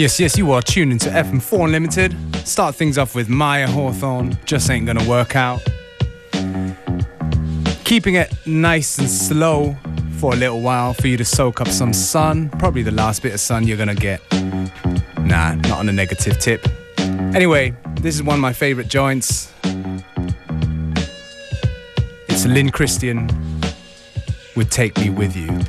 Yes, yes, you are tuned into FM4 Unlimited. Start things off with Mayer Hawthorne, Just Ain't Gonna Work Out. Keeping it nice and slow for a little while for you to soak up some sun, probably the last bit of sun you're gonna get. Nah, not on a negative tip. Anyway, this is one of my favorite joints. It's Lynn Christian would Take Me With You.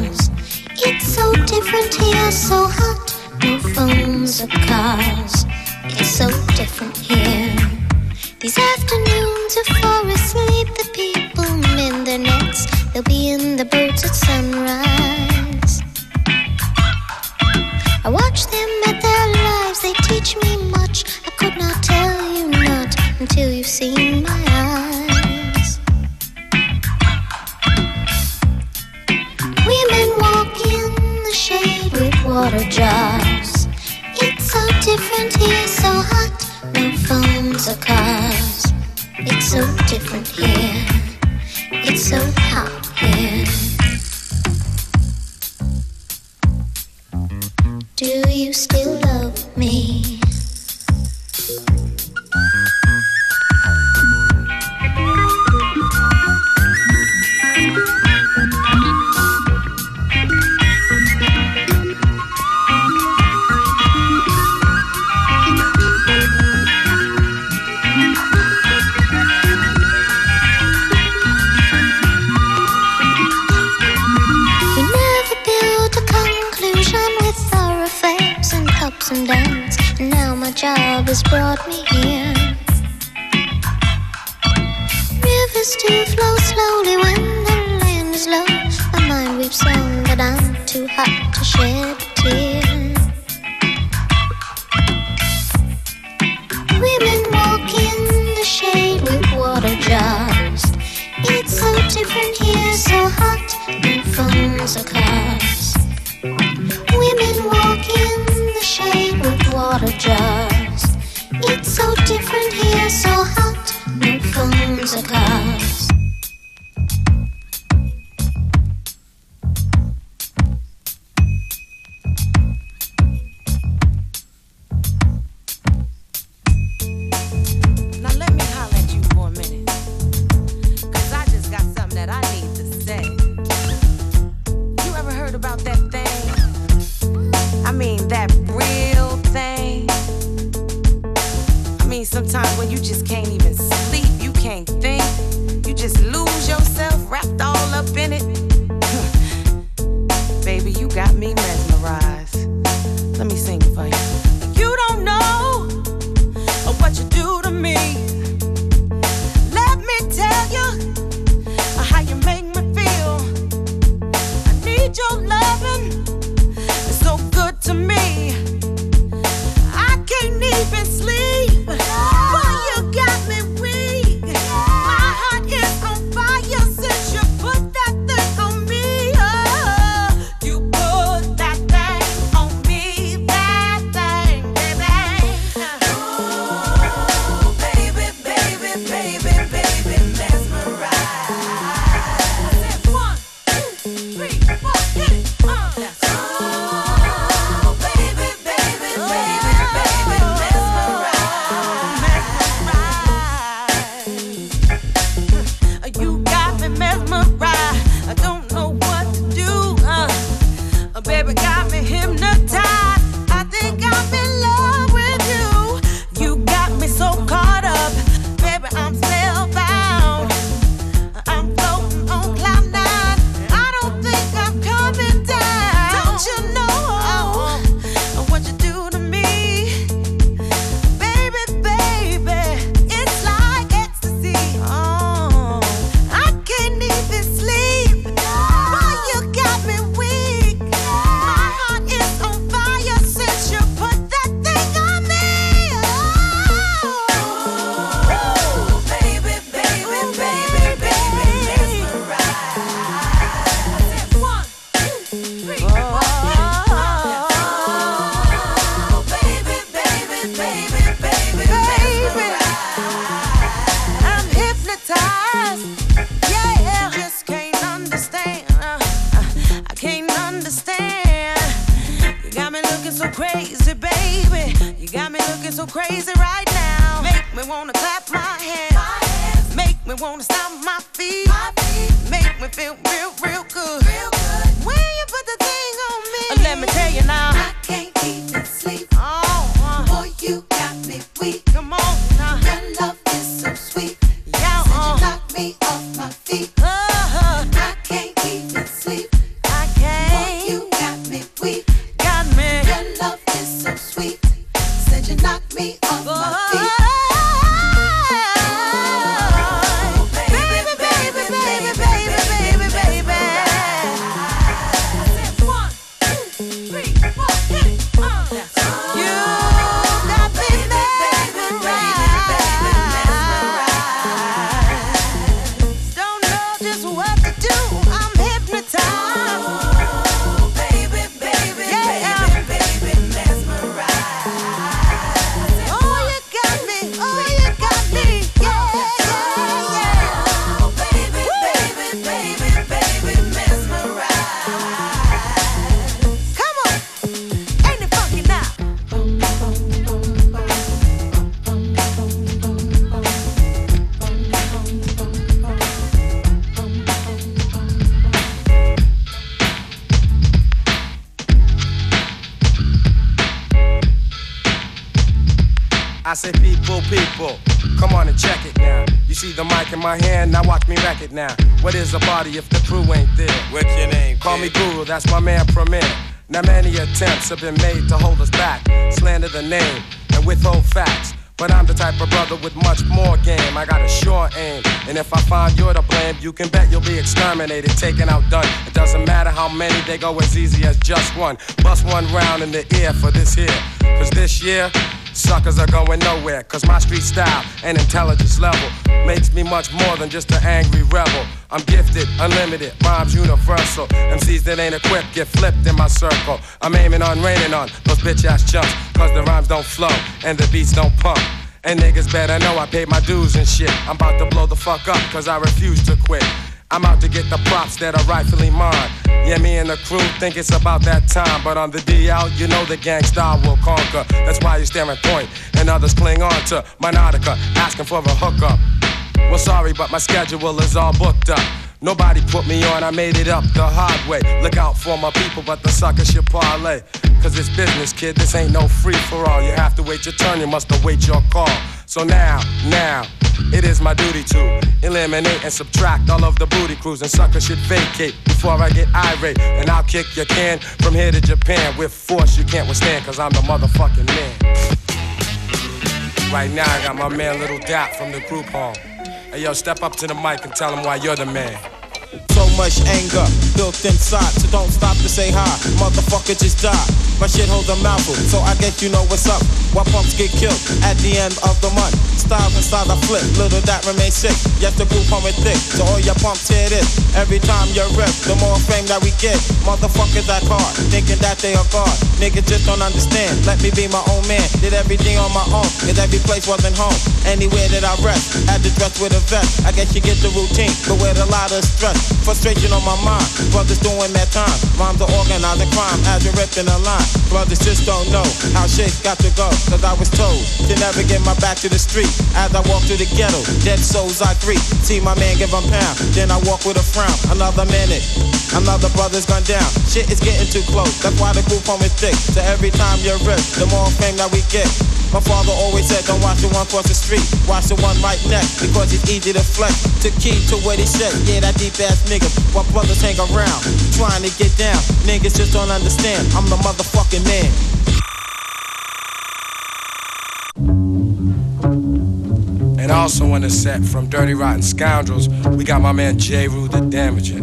It's so different here, so hot. No phones or cars. It's so different here. These afternoons are for asleep. The people mend their nets. They'll be in the boats at sunrise. I watch them at their lives. They teach me much. I could not tell you not until you've seen my eyes. Water jars. It's so different here, so hot. No phones or cars. It's so different here. It's so hot here. Do you still love me? Job has brought me here. Rivers do flow slowly when the land is low. My mind weeps on, but I'm too hot to shed a tear. Women walk in the shade with water jars. It's so different here, so hot. No phones or cars. Women walk in the shade with water jars. Is a party if the crew ain't there? What's your name? Call me kid? Guru, that's my man Premier. Now many attempts have been made to hold us back, slander the name and withhold facts. But I'm the type of brother with much more game. I got a sure aim, and if I find you're to blame, you can bet you'll be exterminated, taken out, done. It doesn't matter how many, they go as easy as just one. Bust one round in the ear for this here, cause this year. Suckers are going nowhere, cause my street style and intelligence level makes me much more than just an angry rebel. I'm gifted, unlimited, rhymes universal. MCs that ain't equipped get flipped in my circle. I'm aiming on raining on those bitch ass chumps, cause the rhymes don't flow and the beats don't pump. And niggas better know I paid my dues and shit. I'm about to blow the fuck up, cause I refuse to quit. I'm out to get the props that are rightfully mine. Yeah, me and the crew think it's about that time. But on the DL, you know the gangsta will conquer. That's why you stare at point, and others cling on to my nautica, asking for a hookup. Well, sorry, but my schedule is all booked up. Nobody put me on, I made it up the hard way. Look out for my people, but the suckers should parlay. Cause it's business, kid, this ain't no free for all. You have to wait your turn, you must await your call. So now, now, it is my duty to eliminate and subtract all of the booty crews and suckers should vacate before I get irate. And I'll kick your can from here to Japan with force you can't withstand, cause I'm the motherfucking man. Right now, I got my man Little Dap from the group home. Hey, yo, step up to the mic and tell him why you're the man. So much anger built inside, so don't stop to say hi. Motherfucker, just die. My shit holds a mouthful, so I guess you know what's up. Why pumps get killed at the end of the month? Styles inside I flip, little that remains sick. Yes, the group coming thick, so all your pumps hear this. Every time you're rip, the more fame that we get. Motherfuckers act hard, thinking that they are God. Niggas just don't understand. Let me be my own man. Did everything on my own, cause every place wasn't home. Anywhere that I rest, had to dress with a vest. I guess you get the routine, but with a lot of stress. Frustration on my mind, brothers doing that time. Rhymes are organizing crime as you're ripping a line. Brothers just don't know how shit got to go, cause I was told to never get my back to the street. As I walk through the ghetto, dead souls I greet. See my man give 'em pound, then I walk with a frown. Another minute, another brother's gone down. Shit is getting too close, that's why the group home is thick. So every time you rip, the more fame that we get. My father always said, don't watch the one cross the street, watch the one right next, because it's easy to flex. To key to what he said, yeah, that deep ass nigga. While brothers hang around, trying to get down. Niggas just don't understand, I'm the motherfucking man. And also in the set from Dirty Rotten Scoundrels, we got my man Jeru the Damaja.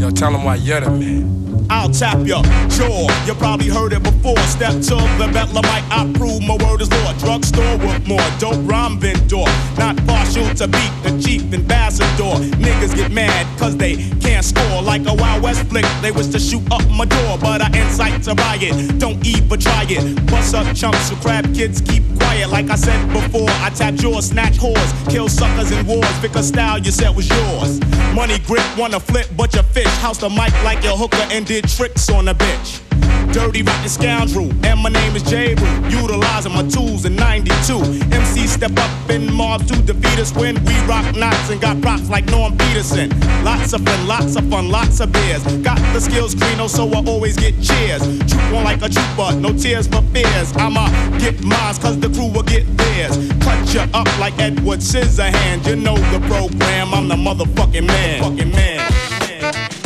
Yo, tell him why you're the man. I'll tap your jaw. You probably heard it before. Step to the Bethlehemite, I prove my word is law. Drugstore with more dope rhyme vendor. Not partial to beat the chief ambassador. Niggas get mad cause they can't score. Like a Wild West flick, they wish to shoot up my door. But I incite to riot. Don't even try it. Bust up chumps so crab kids keep quiet. Like I said before, I tap jaws, snatch whores. Kill suckers in wars. Pick a style you said was yours. Money grip, wanna flip, but your fish. House the mic like your hooker and did tricks on a bitch. dirty, rotten scoundrel. And my name is Jeru, utilizing my tools in 92. MC step up in mobs to defeat us when we rock knots and got props like Norm Peterson. Lots of fun, lots of fun, lots of beers. Got the skills Greeno, oh, so I always get cheers. Troop on like a trooper, no tears for fears. I'ma get mine, cause the crew will get theirs. Cut you up like Edward Scissorhands. You know the program, I'm the motherfucking man. Fucking man.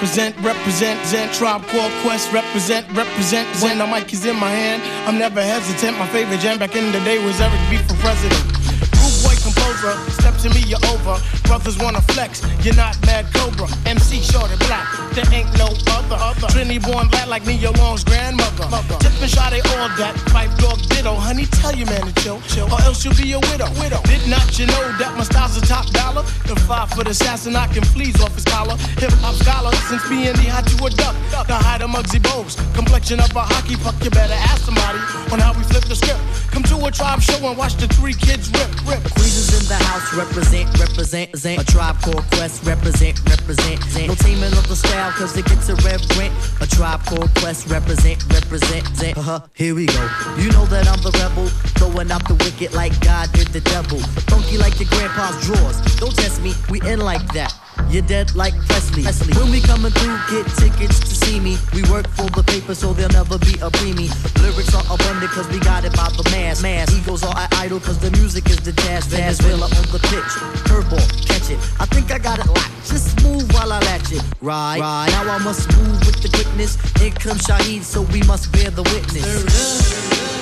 Represent, represent, Zen Tribe Called Quest represent, represent. When the mic is in my hand, I'm never hesitant. My favorite jam back in the day was Eric B for president. Rude boy composer, step to me, you're over. Brothers wanna flex, you're not mad Cobra. MC short and black, there ain't no other. other. Trinity born black like Nia Long's grandmother. Mother. Tip and shot all that, pipe dog ditto. Honey, tell your man to chill, chill, or else you'll be a widow. widow. Did not you know that my style's a top dollar? The five foot assassin, I can fleas off his collar. Hip hop scholar, since being the hot to a duck. The hide of Muggsy Bogues, complexion of a hockey puck. You better ask somebody on how we flip the script. Come to a tribe show and watch the three kids rip, rip. Queens in the house, represent, represent, represent. A tribe called Quest, represent, represent. represent. No teaming of the style, cause it gets irreverent. A tribe called Quest, represent, represent. represent. Uh-huh, here we go. You know that I'm the rebel, throwing out the wicked like God did the devil. Funky like your grandpa's drawers. Don't test me, we in like that. You're dead like Presley. Presley. When we coming through, get tickets to see me. We work for the paper, so there'll never be a preemie. Lyrics are abundant, cause we got it by the mass. mass. Egos are idle, cause the music is the jazz. Valenzuela on the pitch. Curveball, catch it. I think I got it locked. Just move while I latch it. Right, right. Now I must move with the quickness. Here comes Shaheed, so we must bear the witness.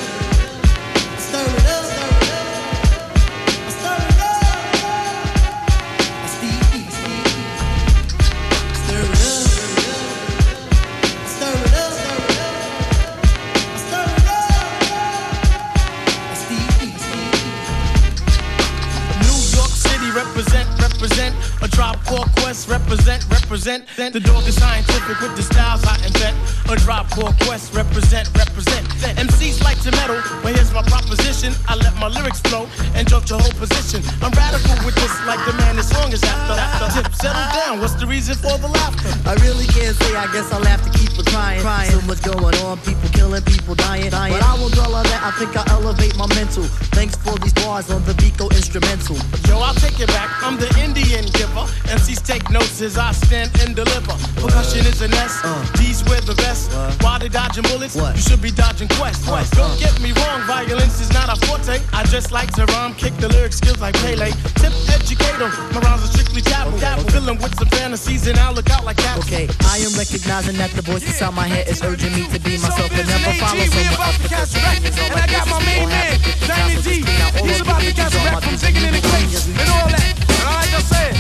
Represent. The dog is scientific with the styles I invent. A drop core quest, represent, represent. MCs like to meddle, but here's my proposition. I let my lyrics flow and jump your whole position. I'm radical with this, like the man as long as after. after. Tip, settle down. What's the reason for the laughter? I really can't say, I guess I'll have to keep it crying. crying. So much going on, people killing, people dying. dying. But I won't dwell on that, I think I elevate my mental. Thanks for these bars on the Vico instrumental. Yo, I'll take it back. I'm the Indian giver. MCs take notes as I stand and deliver. Percussion is an S. Uh. D's wear the vest. Why they dodging bullets? You should be dodging quest. Don't get me wrong, violence is not a forte. I just like to rhyme, kick the lyric skills like Pele. Tip educator, my rhymes are strictly taboo. Filling with some fantasies and I look out like that. Okay, I am recognizing that the voice inside my head is urging me to be myself and never follow someone else because the thing is all And I got my main man, Diamond D. He's about to catch a from digging in the crates and all that. And I like to say,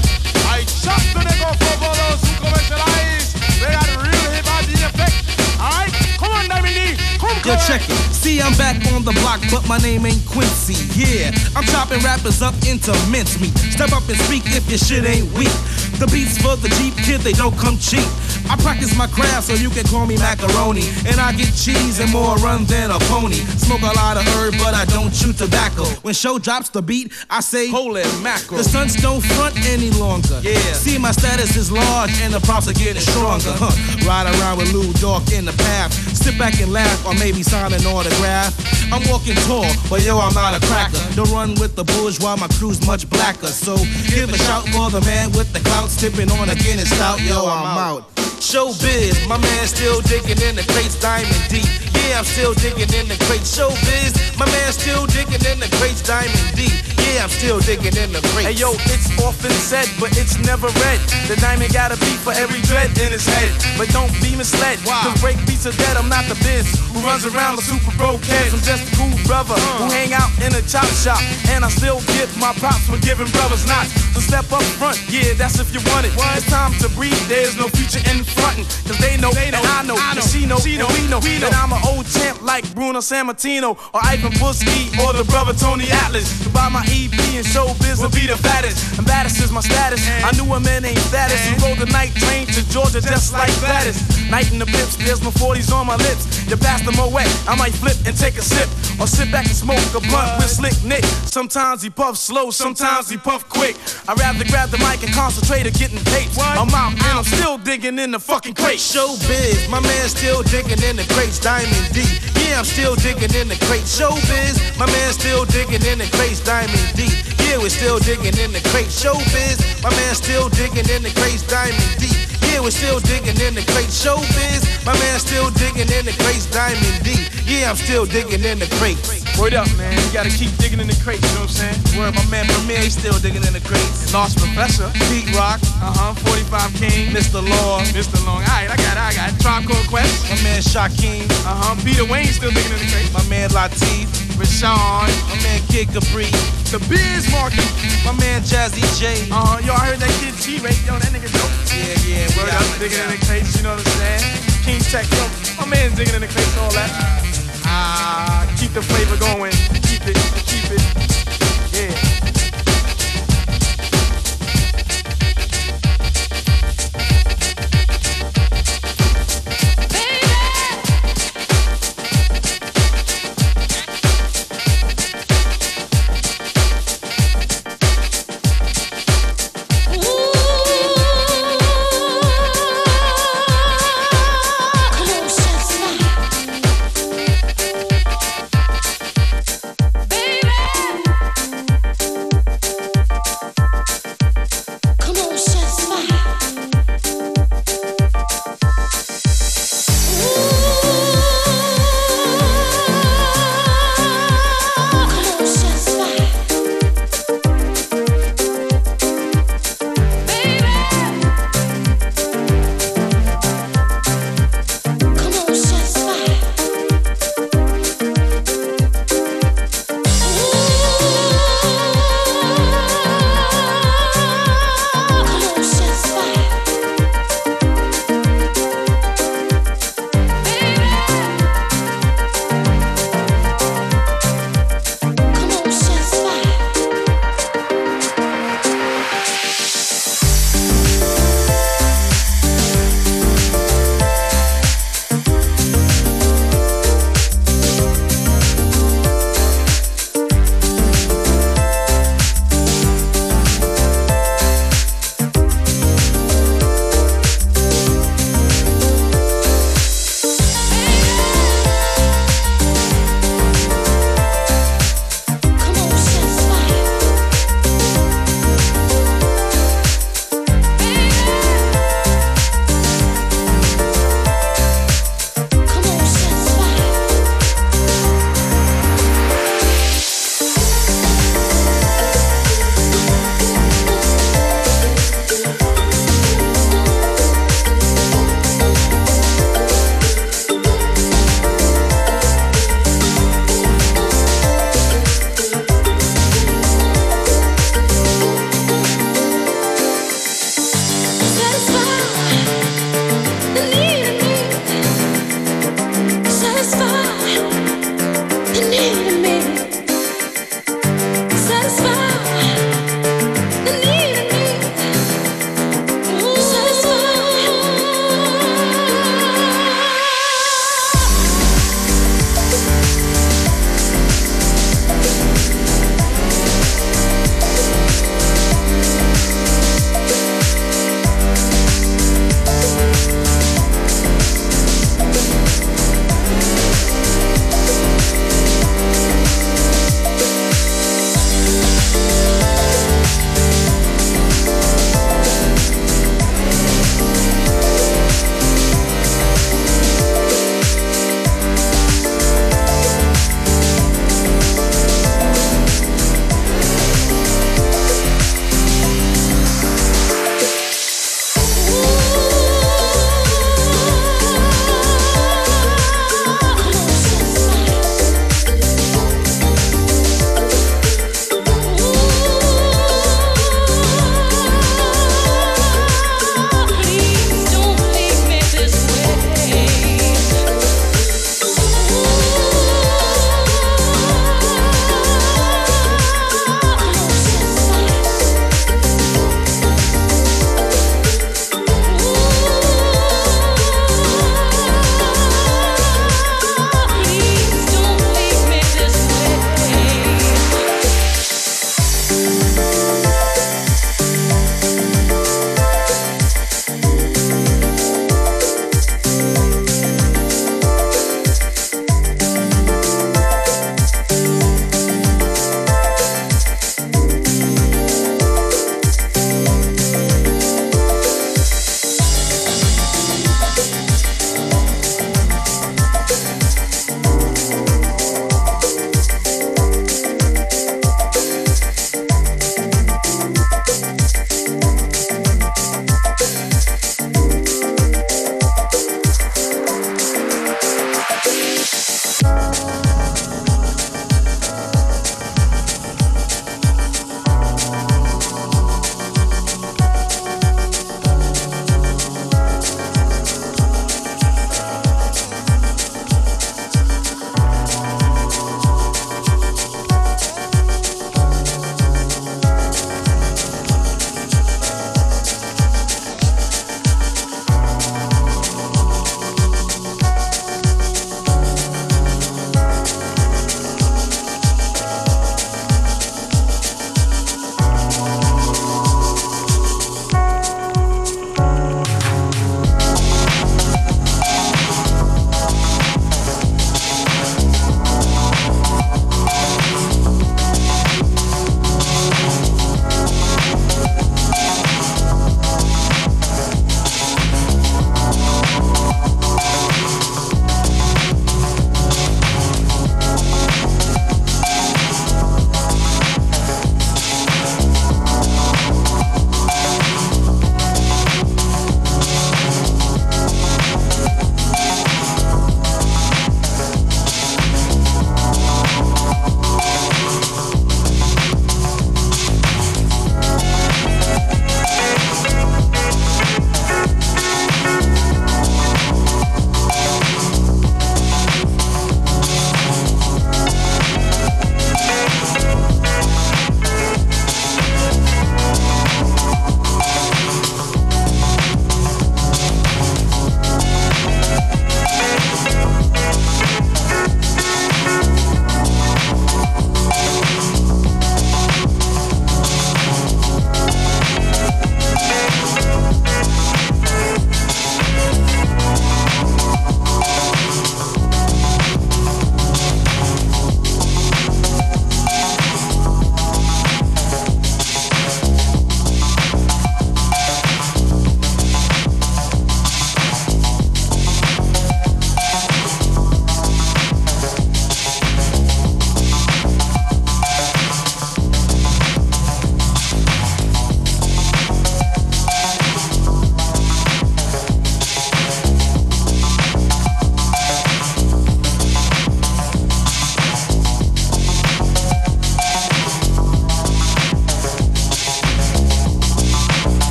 I chop to the go for all those who commercialize. They got real hip hop the effect. Alright, come on, Diamond D. Come, Yo, come. check it. See, I'm back on the block, but my name ain't Quincy. Yeah, I'm chopping rappers up into mincemeat. Step up and speak if your shit ain't weak. The beats for the Jeep kid, they don't come cheap. I practice my craft so you can call me macaroni. And I get cheese and more run than a pony. Smoke a lot of herb, but I don't chew tobacco. When show drops the beat, I say, Holy mackerel. The sons don't front any longer. Yeah. See, my status is large and the props are getting stronger. Huh. Ride around with Lou Dog in the path. Sit back and laugh or maybe sign an autograph. I'm walking tall, but yo, I'm not a cracker. Don't run with the bourgeois, my crew's much blacker. So give a shout for the man with the clout, tipping on a Guinness stout. Yo, I'm out. Showbiz, my man still digging in the crates, diamond deep. Yeah, I'm still digging in the crates. Showbiz, my man still digging in the crates, diamond deep. Yeah, I'm still digging in the crates. Hey yo, it's often said, but it's never read. The diamond got a beat for every dread in his head. But don't be misled, cause break beats are dead. I'm not the biz who runs around with super broke heads. I'm just a cool brother uh. who hang out in a chop shop. And I still give my props for giving brothers knots. So step up front, yeah, that's if you want it. It's time to breathe, there's no future in frontin'. Cause they know, and I know, and she know, and we know that I'm an old champ like Bruno Sammartino or Ivan Putski or the brother Tony Atlas. To buy my EP and showbiz will be the fattest. And baddest is my status. I knew a man named Status who rode the night train to Georgia just like Gladys. Knight in the pips, there's my 40s on my lips. You pass them away, I might flip and take a sip. Or sit back and smoke a blunt with Slick Nick. Sometimes he puff slow, sometimes he puff quick. I'd rather grab the mic and concentrate on getting paid. I'm out and I'm still digging in the fucking crate. Showbiz, my man still digging in the crates, Diamond D. Yeah, I'm still digging in the crates. Showbiz, my man still digging in the crates, Diamond D. Yeah, we're still digging in the crates. Showbiz, my man still digging in the crates, Diamond deep. Yeah, we're still digging in the crates. Showbiz, my man still digging in the crates, Diamond deep. Yeah, I'm still digging in the crates. Word up, man. You gotta keep digging in the crates, you know what I'm saying? Word, my man Premier, he's still digging in the crates. Large Professor. Pete Rock, Uh huh. 45 King. Mr. Long, Mr. Long. Alright, I got it, I got it. Tribe Called Quest. my man Shaquem, Uh huh. Peter Wayne still digging in the crates. my man Latif, Rashawn. my man Kid Capri, The Biz Markie. my man Jazzy J. Uh. Yo, I heard that kid G rate. Yo, that nigga dope. Yeah, yeah, Word got up, digging in the crates, you know what I'm saying? King's Tech, yo, my man's digging in the crates, all that. Ah, keep the flavor going. Keep it, keep it.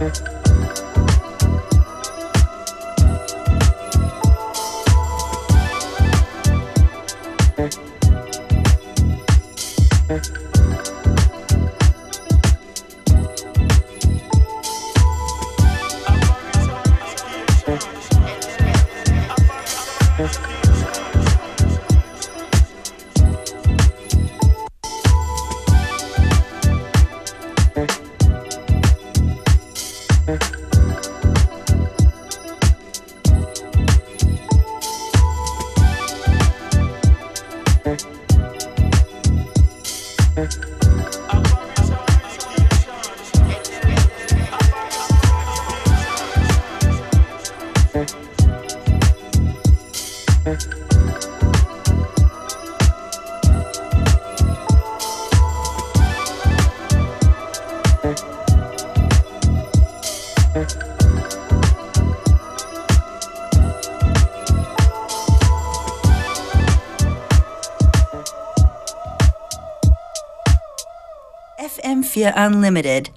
FM4 Unlimited.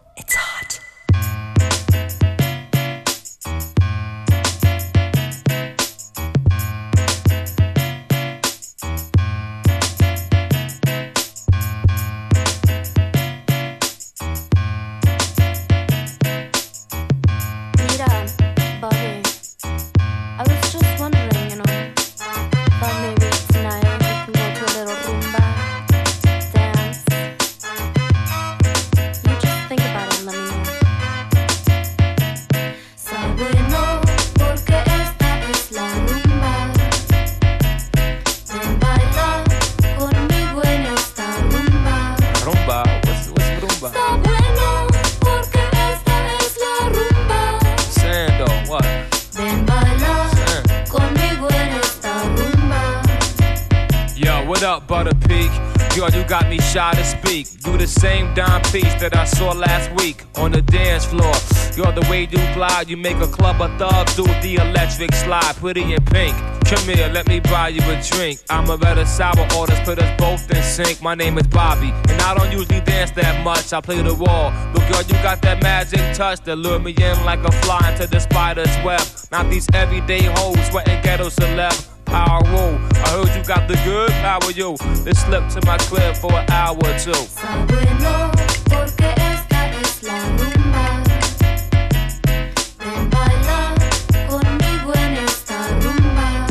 That I saw last week on the dance floor. You're the way you glide, you make a club of thugs do the electric slide. Pretty in pink. Come here, let me buy you a drink. I'm a better sour orders, put us both in sync. My name is Bobby, and I don't usually dance that much. I play the wall. But girl, you got that magic touch that lure me in like a fly into the spider's web. Not these everyday hoes, sweating ghetto celeb. I roll. I heard you got the good power, yo. Let's slip to my club for an hour or two. Porque esta es la rumba. Ven baila conmigo en esta rumba.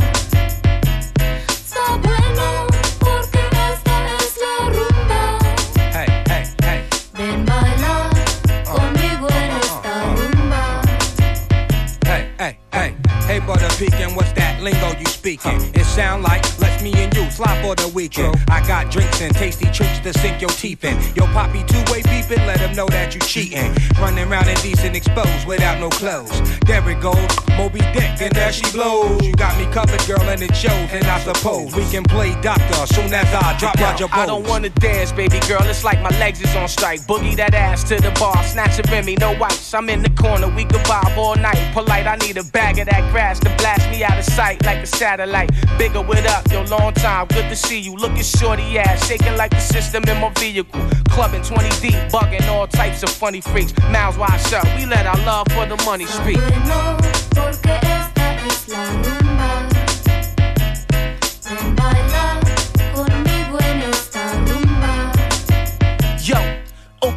Porque esta es la rumba. Hey, hey, hey. Ven baila conmigo en uh, uh, uh, esta rumba. Hey, hey, hey. Hey, brother, peeking, what's that? Speaking. It sound like let's me and you slide for the weekend. I got drinks and tasty treats to sink your teeth in. Yo, poppy two-way beeping, let him know that you cheating. Running around in indecent exposed without no clothes. There it goes, Moby Dick, and there she blows. You got me covered, girl, and it shows. And I suppose we can play doctor soon as I drop Roger I don't wanna dance, baby girl. It's like my legs is on strike. Boogie that ass to the bar, snatch a Remy, no whites. I'm in the corner, we can vibe all night. Polite, I need a bag of that grass to blast me out of sight like a satellite. Bigger with up, yo, long time. Good to see you. Looking shorty ass, shaking like the system in my vehicle. Clubbing 20 deep, bugging all types of funny freaks. Mouths wide shut, we let our love for the money speak.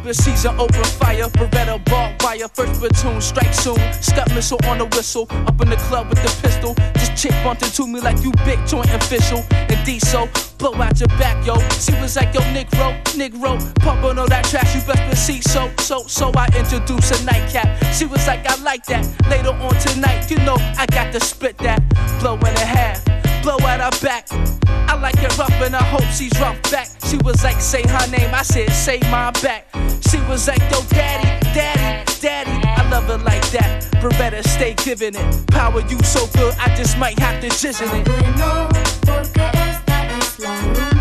Open season, open fire, Beretta barbed wire, first platoon, strike soon. Step missile on the whistle, up in the club with the pistol. This chick bumped into me like you big joint official. And D so, blow out your back, yo. She was like, yo, Negro, Negro, pump on all that trash, you best believe so, so, so I introduced a nightcap. She was like, I like that. Later on tonight, you know, I got to split that. Blow in a half, blow out her back. I like it rough and I hope she's rough back. She was like, say her name, I said, say my back. She was like, yo, daddy, daddy, daddy. I love it like that. Beretta, stay giving it. Power you so good, I just might have to jizz in it.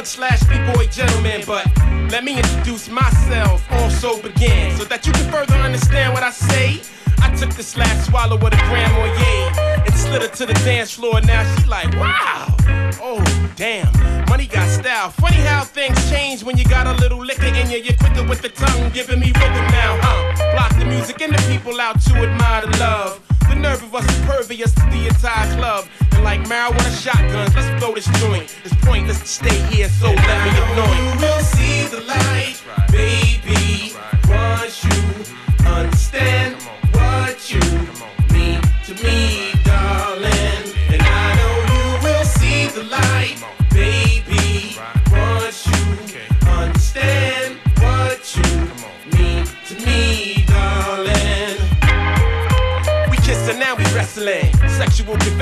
Thug slash b-boy gentleman, but let me introduce myself. Also begin so that you can further understand what I say. I took this last swallow with a Grand Marnier and slid her to the dance floor. Now she like, wow, oh damn, money got style. Funny how things change when you got a little liquor in you. You're quicker with the tongue, giving me rhythm now, huh? Block the music and the people out to admire the love. Nerve of us to the entire club. And like marijuana shotguns, let's blow this joint. It's pointless to stay here, so let me annoy you. will see the light, baby. Once you understand what you mean to me,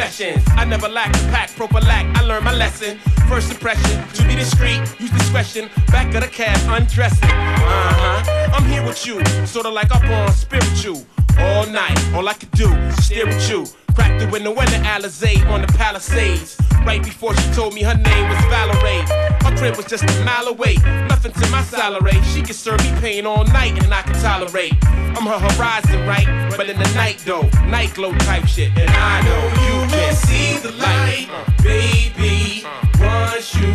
Confessions. I never lack pack, proper lack. I learned my lesson. First impression, to be discreet, use discretion. Back of the cab, undressing. Uh huh. I'm here with you, sorta like up on spiritual. All night, all I could do stare at you. Cracked it when the winter Alizé on the Palisades. Right before she told me her name was Valerie. Her crib was just a mile away. Nothing to my salary. She could serve me pain all night and I can tolerate. I'm her horizon, right? But in the night though, night glow type shit. And I know you can see the light, baby. Once you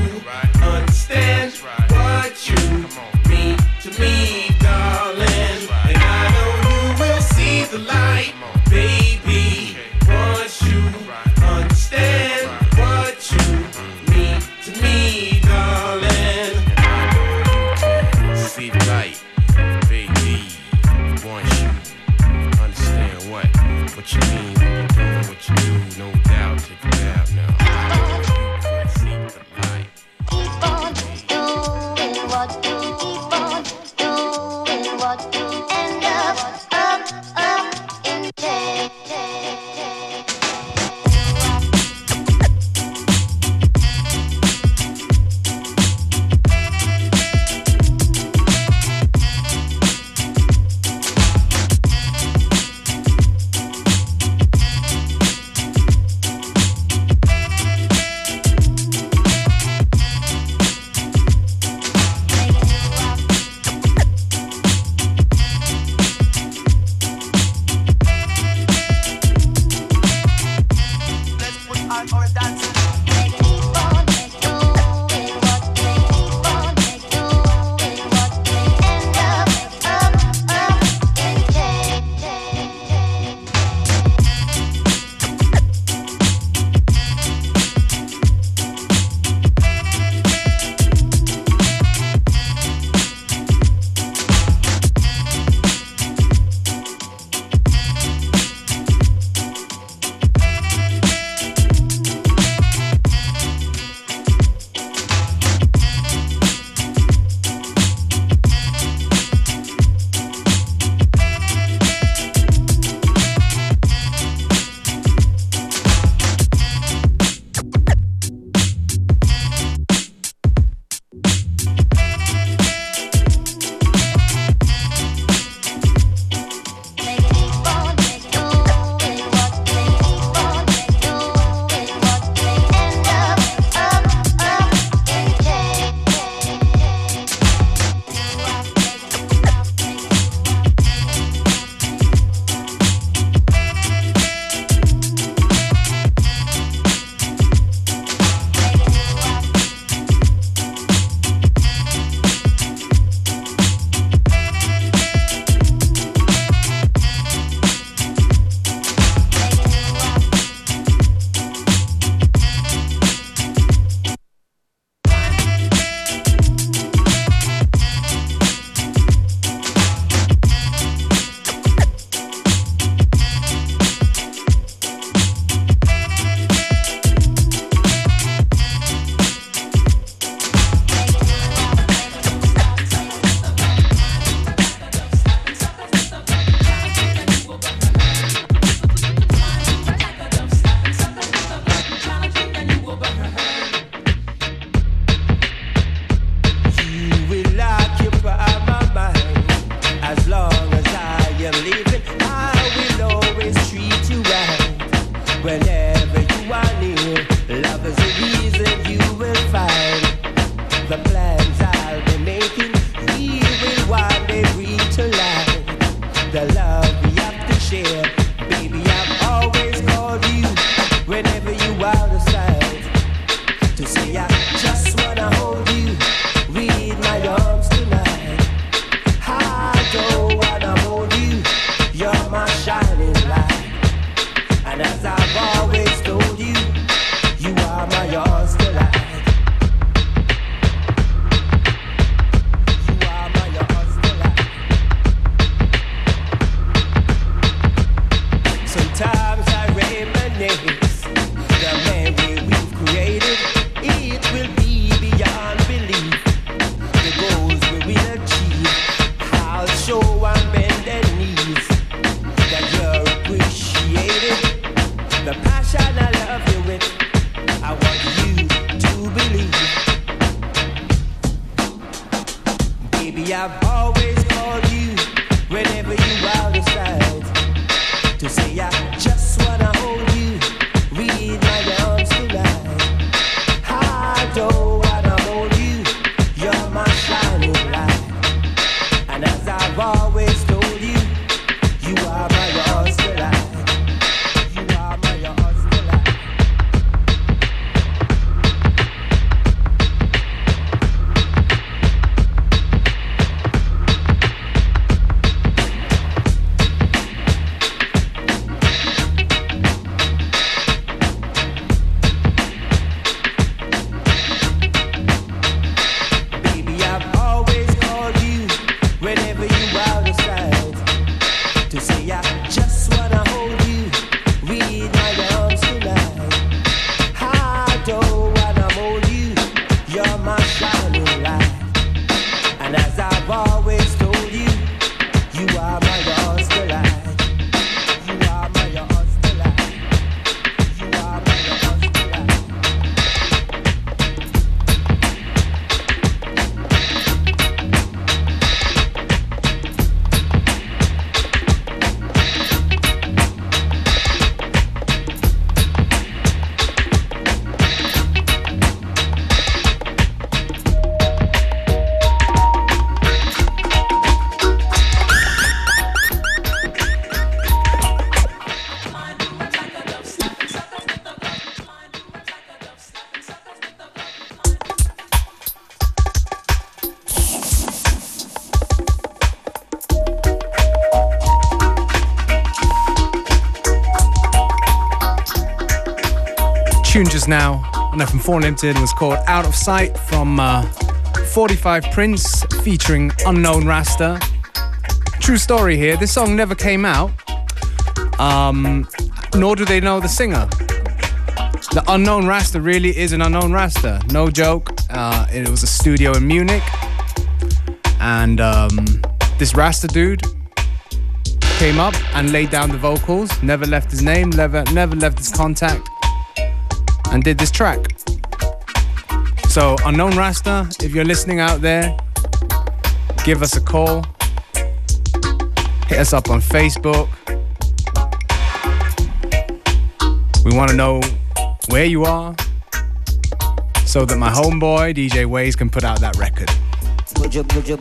understand what you mean to me, darling. And I know you will see the light, baby. share to say I just wanna hold you, read my love. FM4 Limited was called Out of Sight from uh, 45 Prince featuring Unknown Rasta. True story here, this song never came out, um, nor do they know the singer. The Unknown Rasta really is an Unknown Rasta, no joke. Uh, it was a studio in Munich, and um, this Rasta dude came up and laid down the vocals, never left his name, never, never left his contact, and did this track. So, Unknown Rasta, if you're listening out there, give us a call. Hit us up on Facebook. We want to know where you are so that my homeboy DJ Waze can put out that record. Buju, buju,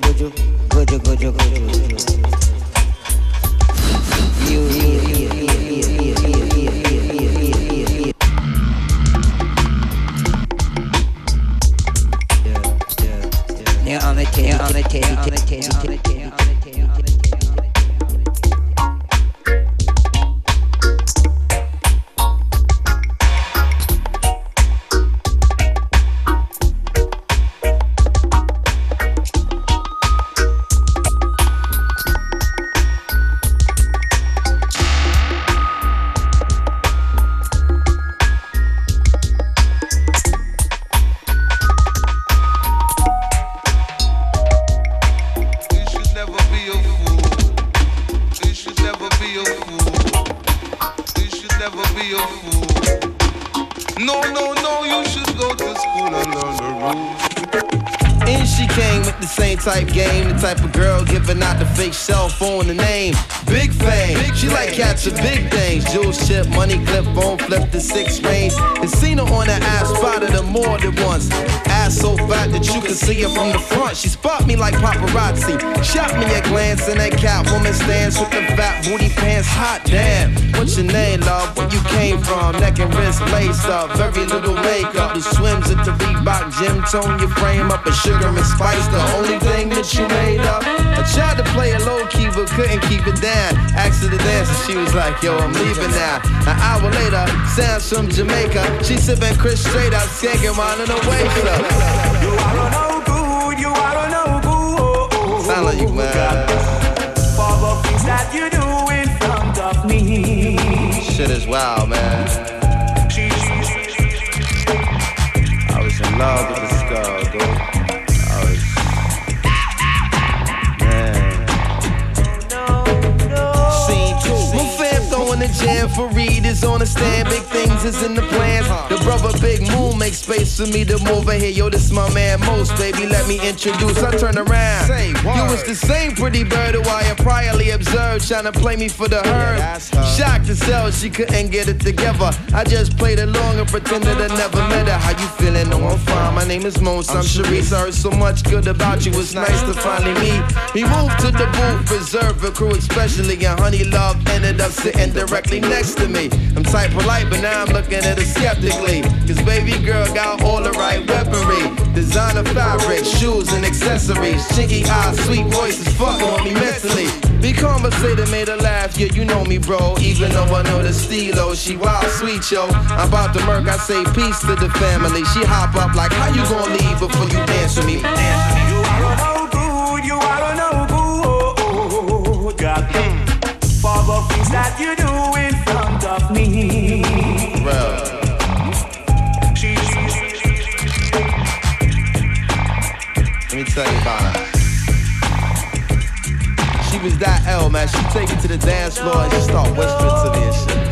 on the titty, titty, titty. Tone your frame up. A sugar and spice, the only thing that you made up. I tried to play it low key, but couldn't keep it down. Asked her to dance, and she was like, Yo, I'm leaving now. An hour later, sounds from Jamaica. She sipping Chris straight out, skanking wine in waist up. You are no good, you are no good. Sound like you, man. For the things that you do in front of me. Shit is wild, man. loud to the sky, though. For Reed is on the stand. Big things is in the plans. The brother Big Moon makes space for me to move in here. Yo, this my man Most, baby. Let me introduce. I turn around. You was the same pretty bird who I had priorly observed, trying to play me for the herd. Shocked to sell, she couldn't get it together. I just played along and pretended I never met her. How you feeling? No, I'm fine. My name is Mons. I'm Sharice. I heard so much good about you. It's nice to finally meet. We moved to the booth, reserved a crew, especially. And Honey Love ended up sitting directly next to me. I'm tight polite, but now I'm looking at her skeptically. Cause baby girl got all the right weaponry. Designer fabric, shoes and accessories. Chinky eyes, sweet voices, fucking on me mentally. We conversated, made her laugh, yeah, you know me, bro. Even though I know the stilo, she wild sweet, yo. I'm about to murk, I say peace to the family. She hop up like, how you gonna leave before you dance with me? You are no good, you are no good. God, For the things that you do me. Let me tell you about her. She was that L, man. She take it to the dance floor and she start whispering to me and shit.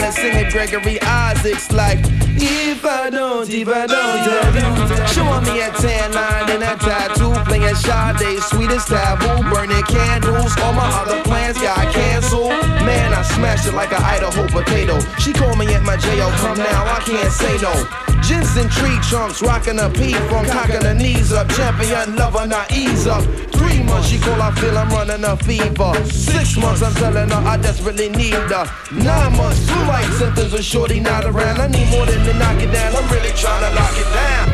singing Gregory Isaacs like If I don't, if I don't, yeah. She want me at tan line and a tattoo, playing Sade, sweetest taboo, burning candles. All my other plans got canceled. Man, I smashed it like an Idaho potato. She called me at my jail, come now, I can't say no. Ginseng tree trunks, rocking a P from cocking her knees up. Champion lover, not ease up. Three months, she call, I feel I'm running a fever. Six months, I'm telling her I desperately need her. Nine months, flu like symptoms of shorty not around. I need more than to knock it down, I'm really trying to lock it down.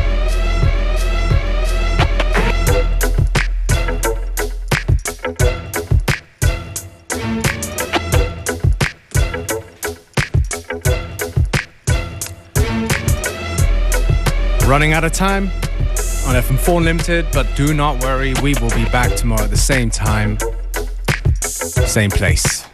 Running out of time on FM4 Limited, but do not worry, we will be back tomorrow at the same time, same place.